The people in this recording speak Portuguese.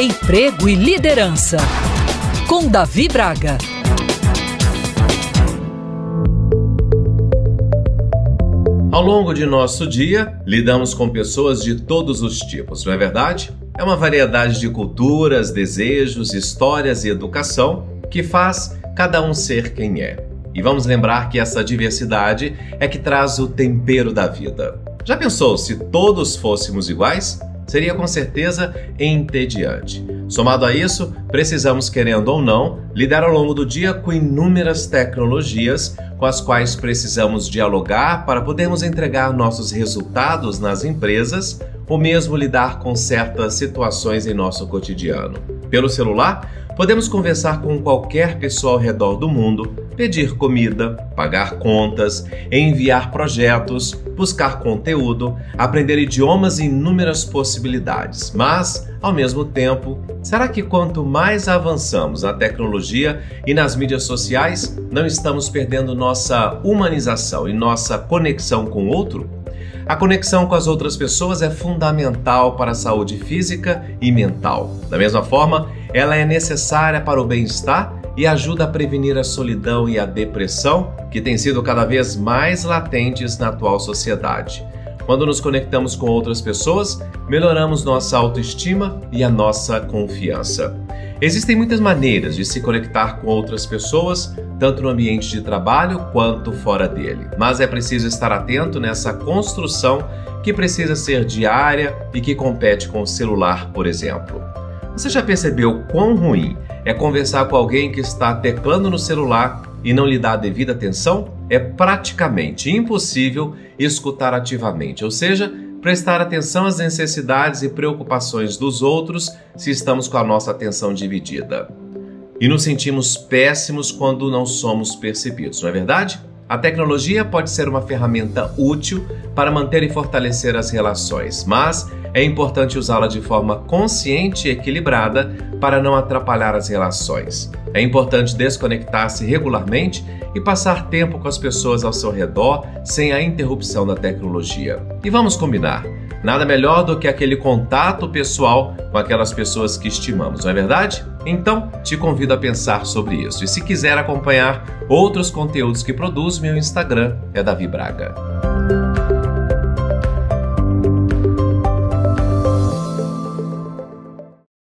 Emprego e Liderança, com Davi Braga. Ao longo de nosso dia, lidamos com pessoas de todos os tipos, não é verdade? É uma variedade de culturas, desejos, histórias e educação que faz cada um ser quem é. E vamos lembrar que essa diversidade é que traz o tempero da vida. Já pensou se todos fôssemos iguais? Seria com certeza entediante. Somado a isso, precisamos, querendo ou não, lidar ao longo do dia com inúmeras tecnologias com as quais precisamos dialogar para podermos entregar nossos resultados nas empresas ou mesmo lidar com certas situações em nosso cotidiano. Pelo celular, podemos conversar com qualquer pessoa ao redor do mundo, pedir comida, pagar contas, enviar projetos, buscar conteúdo, aprender idiomas e inúmeras possibilidades. Mas, ao mesmo tempo, será que quanto mais avançamos na tecnologia e nas mídias sociais, não estamos perdendo nossa humanização e nossa conexão com o outro? A conexão com as outras pessoas é fundamental para a saúde física e mental. Da mesma forma, ela é necessária para o bem-estar e ajuda a prevenir a solidão e a depressão, que têm sido cada vez mais latentes na atual sociedade. Quando nos conectamos com outras pessoas, melhoramos nossa autoestima e a nossa confiança. Existem muitas maneiras de se conectar com outras pessoas, tanto no ambiente de trabalho quanto fora dele. Mas é preciso estar atento nessa construção que precisa ser diária e que compete com o celular, por exemplo. Você já percebeu quão ruim é conversar com alguém que está teclando no celular e não lhe dá a devida atenção? É praticamente impossível escutar ativamente, ou seja, prestar atenção às necessidades e preocupações dos outros se estamos com a nossa atenção dividida. E nos sentimos péssimos quando não somos percebidos, não é verdade? A tecnologia pode ser uma ferramenta útil para manter e fortalecer as relações, mas é importante usá-la de forma consciente e equilibrada para não atrapalhar as relações. É importante desconectar-se regularmente e passar tempo com as pessoas ao seu redor sem a interrupção da tecnologia. E vamos combinar. Nada melhor do que aquele contato pessoal com aquelas pessoas que estimamos, não é verdade? Então, te convido a pensar sobre isso. E se quiser acompanhar outros conteúdos que produzo, meu Instagram é Davi Braga.